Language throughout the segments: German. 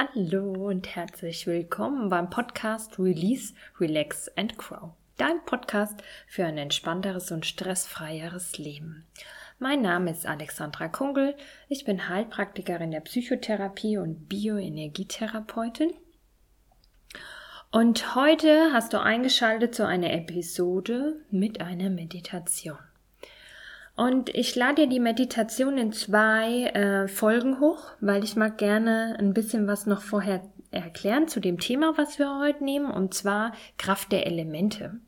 Hallo und herzlich willkommen beim Podcast Release, Relax and Grow. Dein Podcast für ein entspannteres und stressfreieres Leben. Mein Name ist Alexandra Kungel. Ich bin Heilpraktikerin der Psychotherapie und Bioenergietherapeutin. Und heute hast du eingeschaltet zu einer Episode mit einer Meditation. Und ich lade dir die Meditation in zwei äh, Folgen hoch, weil ich mag gerne ein bisschen was noch vorher erklären zu dem Thema, was wir heute nehmen, und zwar Kraft der Elemente.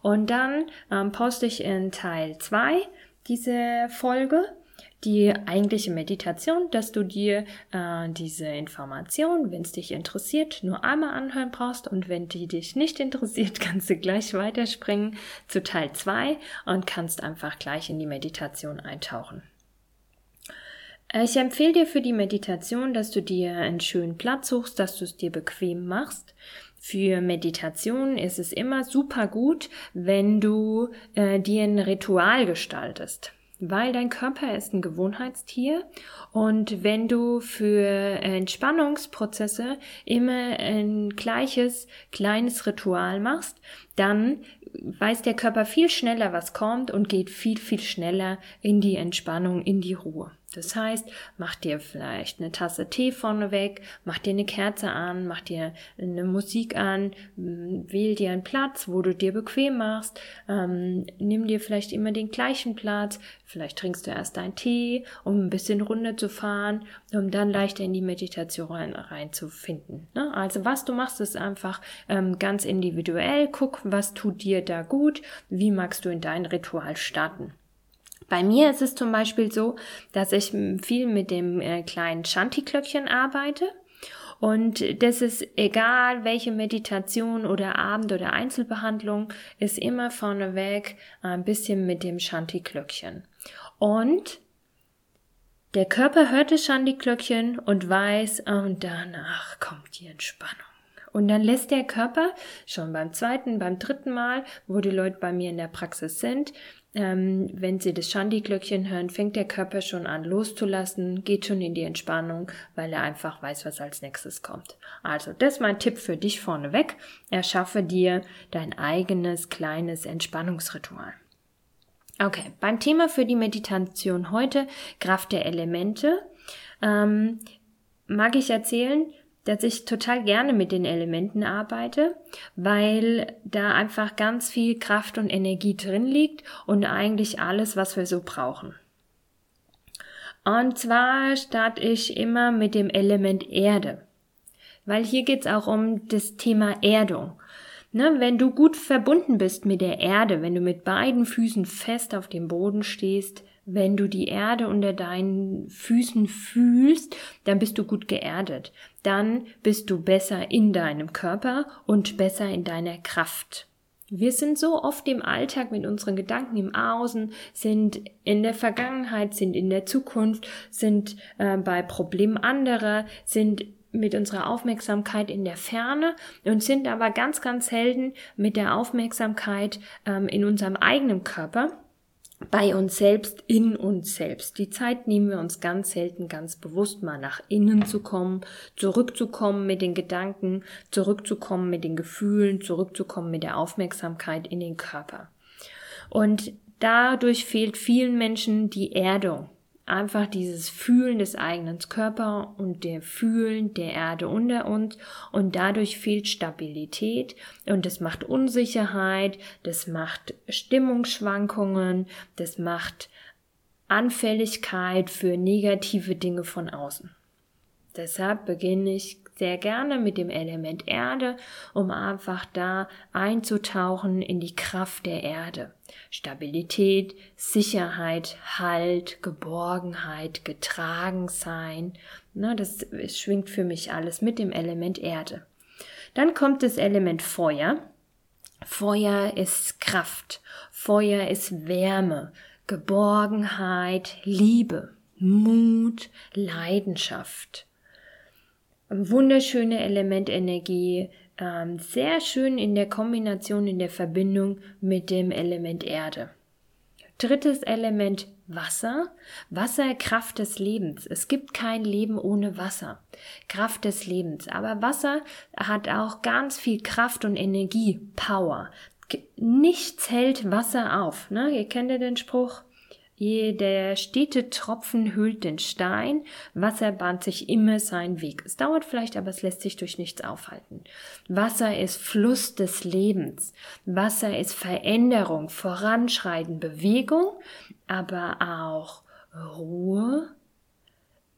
Und dann ähm, poste ich in Teil zwei diese Folge die eigentliche Meditation, dass du dir äh, diese Information, wenn es dich interessiert, nur einmal anhören brauchst und wenn die dich nicht interessiert, kannst du gleich weiterspringen zu Teil 2 und kannst einfach gleich in die Meditation eintauchen. Ich empfehle dir für die Meditation, dass du dir einen schönen Platz suchst, dass du es dir bequem machst. Für Meditation ist es immer super gut, wenn du äh, dir ein Ritual gestaltest weil dein Körper ist ein Gewohnheitstier und wenn du für Entspannungsprozesse immer ein gleiches kleines Ritual machst, dann weiß der Körper viel schneller, was kommt und geht viel, viel schneller in die Entspannung, in die Ruhe. Das heißt, mach dir vielleicht eine Tasse Tee vorneweg, mach dir eine Kerze an, mach dir eine Musik an, wähl dir einen Platz, wo du dir bequem machst, ähm, nimm dir vielleicht immer den gleichen Platz, vielleicht trinkst du erst deinen Tee, um ein bisschen runter zu fahren, um dann leichter in die Meditation rein, reinzufinden. Ne? Also was du machst, ist einfach ähm, ganz individuell, guck, was tut dir da gut, wie magst du in dein Ritual starten. Bei mir ist es zum Beispiel so, dass ich viel mit dem äh, kleinen Shanti-Glöckchen arbeite. Und das ist egal, welche Meditation oder Abend- oder Einzelbehandlung, ist immer vorneweg ein bisschen mit dem Shanti-Glöckchen. Und der Körper hört das Shanti-Glöckchen und weiß, und danach kommt die Entspannung. Und dann lässt der Körper schon beim zweiten, beim dritten Mal, wo die Leute bei mir in der Praxis sind, ähm, wenn Sie das Shandi-Glöckchen hören, fängt der Körper schon an loszulassen, geht schon in die Entspannung, weil er einfach weiß, was als nächstes kommt. Also, das ist mein Tipp für dich vorneweg. Erschaffe dir dein eigenes kleines Entspannungsritual. Okay, beim Thema für die Meditation heute, Kraft der Elemente, ähm, mag ich erzählen, dass ich total gerne mit den Elementen arbeite, weil da einfach ganz viel Kraft und Energie drin liegt und eigentlich alles, was wir so brauchen. Und zwar starte ich immer mit dem Element Erde, weil hier geht's auch um das Thema Erdung. Ne, wenn du gut verbunden bist mit der Erde, wenn du mit beiden Füßen fest auf dem Boden stehst, wenn du die Erde unter deinen Füßen fühlst, dann bist du gut geerdet. Dann bist du besser in deinem Körper und besser in deiner Kraft. Wir sind so oft im Alltag mit unseren Gedanken im Außen, sind in der Vergangenheit, sind in der Zukunft, sind äh, bei Problemen anderer, sind mit unserer Aufmerksamkeit in der Ferne und sind aber ganz, ganz selten mit der Aufmerksamkeit ähm, in unserem eigenen Körper bei uns selbst, in uns selbst. Die Zeit nehmen wir uns ganz selten ganz bewusst mal nach innen zu kommen, zurückzukommen mit den Gedanken, zurückzukommen mit den Gefühlen, zurückzukommen mit der Aufmerksamkeit in den Körper. Und dadurch fehlt vielen Menschen die Erdung, einfach dieses Fühlen des eigenen Körpers und der Fühlen der Erde unter uns. Und dadurch fehlt Stabilität. Und das macht Unsicherheit, das macht Stimmungsschwankungen, das macht Anfälligkeit für negative Dinge von außen. Deshalb beginne ich sehr gerne mit dem Element Erde, um einfach da einzutauchen in die Kraft der Erde. Stabilität, Sicherheit, Halt, Geborgenheit, getragen sein. Na, das schwingt für mich alles mit dem Element Erde. Dann kommt das Element Feuer. Feuer ist Kraft. Feuer ist Wärme, Geborgenheit, Liebe, Mut, Leidenschaft wunderschöne Elementenergie, ähm, sehr schön in der Kombination, in der Verbindung mit dem Element Erde. Drittes Element Wasser. Wasser, Kraft des Lebens. Es gibt kein Leben ohne Wasser. Kraft des Lebens. Aber Wasser hat auch ganz viel Kraft und Energie, Power. Nichts hält Wasser auf. Ne? Ihr kennt ja den Spruch, der stete Tropfen hüllt den Stein, Wasser bahnt sich immer seinen Weg. Es dauert vielleicht, aber es lässt sich durch nichts aufhalten. Wasser ist Fluss des Lebens. Wasser ist Veränderung, Voranschreiten, Bewegung, aber auch Ruhe.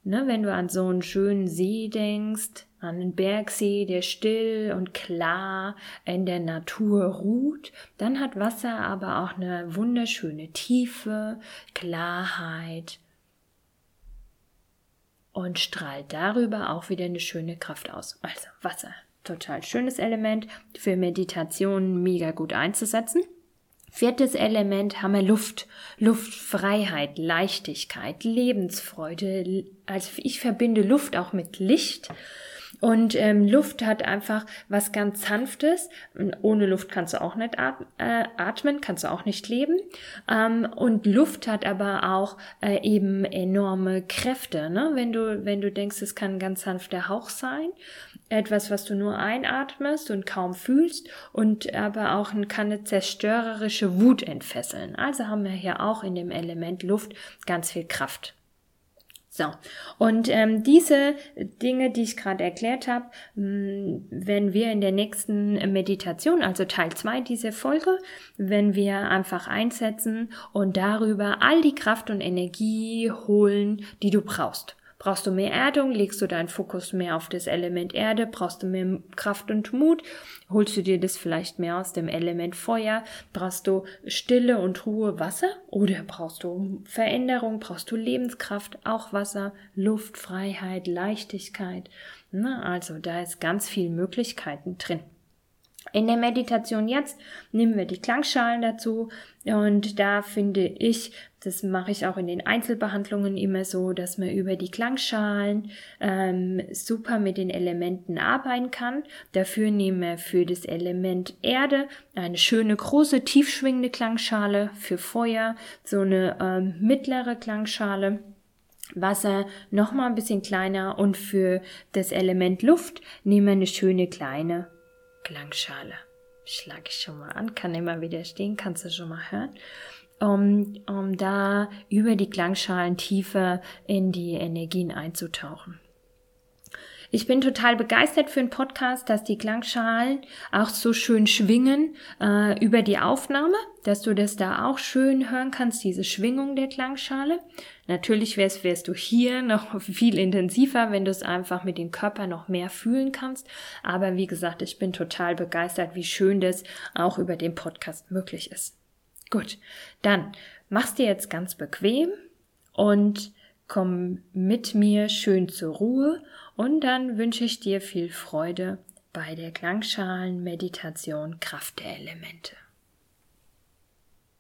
Ne, wenn du an so einen schönen See denkst, einen Bergsee, der still und klar in der Natur ruht, dann hat Wasser aber auch eine wunderschöne Tiefe, Klarheit und strahlt darüber auch wieder eine schöne Kraft aus. Also Wasser, total schönes Element für Meditation, mega gut einzusetzen. Viertes Element haben wir Luft. Luftfreiheit, Leichtigkeit, Lebensfreude. Also ich verbinde Luft auch mit Licht und ähm, Luft hat einfach was ganz Sanftes. Ohne Luft kannst du auch nicht äh, atmen, kannst du auch nicht leben. Ähm, und Luft hat aber auch äh, eben enorme Kräfte. Ne? Wenn du, wenn du denkst, es kann ein ganz sanfter Hauch sein, etwas, was du nur einatmest und kaum fühlst, und aber auch kann eine zerstörerische Wut entfesseln. Also haben wir hier auch in dem Element Luft ganz viel Kraft. So, und ähm, diese Dinge, die ich gerade erklärt habe, hm, wenn wir in der nächsten Meditation, also Teil 2 dieser Folge, wenn wir einfach einsetzen und darüber all die Kraft und Energie holen, die du brauchst. Brauchst du mehr Erdung, legst du deinen Fokus mehr auf das Element Erde, brauchst du mehr Kraft und Mut, holst du dir das vielleicht mehr aus dem Element Feuer, brauchst du Stille und Ruhe Wasser? Oder brauchst du Veränderung, brauchst du Lebenskraft, auch Wasser, Luft, Freiheit, Leichtigkeit. Na, also da ist ganz viel Möglichkeiten drin. In der Meditation jetzt nehmen wir die Klangschalen dazu und da finde ich, das mache ich auch in den Einzelbehandlungen immer so, dass man über die Klangschalen ähm, super mit den Elementen arbeiten kann. Dafür nehmen wir für das Element Erde eine schöne große tiefschwingende Klangschale, für Feuer so eine ähm, mittlere Klangschale. Wasser noch mal ein bisschen kleiner und für das Element Luft nehmen wir eine schöne kleine Klangschale. Schlage ich schon mal an, kann immer wieder stehen, kannst du schon mal hören. Um, um da über die Klangschalen tiefer in die Energien einzutauchen. Ich bin total begeistert für einen Podcast, dass die Klangschalen auch so schön schwingen äh, über die Aufnahme, dass du das da auch schön hören kannst, diese Schwingung der Klangschale. Natürlich wärst, wärst du hier noch viel intensiver, wenn du es einfach mit dem Körper noch mehr fühlen kannst. Aber wie gesagt, ich bin total begeistert, wie schön das auch über den Podcast möglich ist. Gut, dann machst dir jetzt ganz bequem und komm mit mir schön zur Ruhe und dann wünsche ich dir viel Freude bei der Klangschalen-Meditation Kraft der Elemente.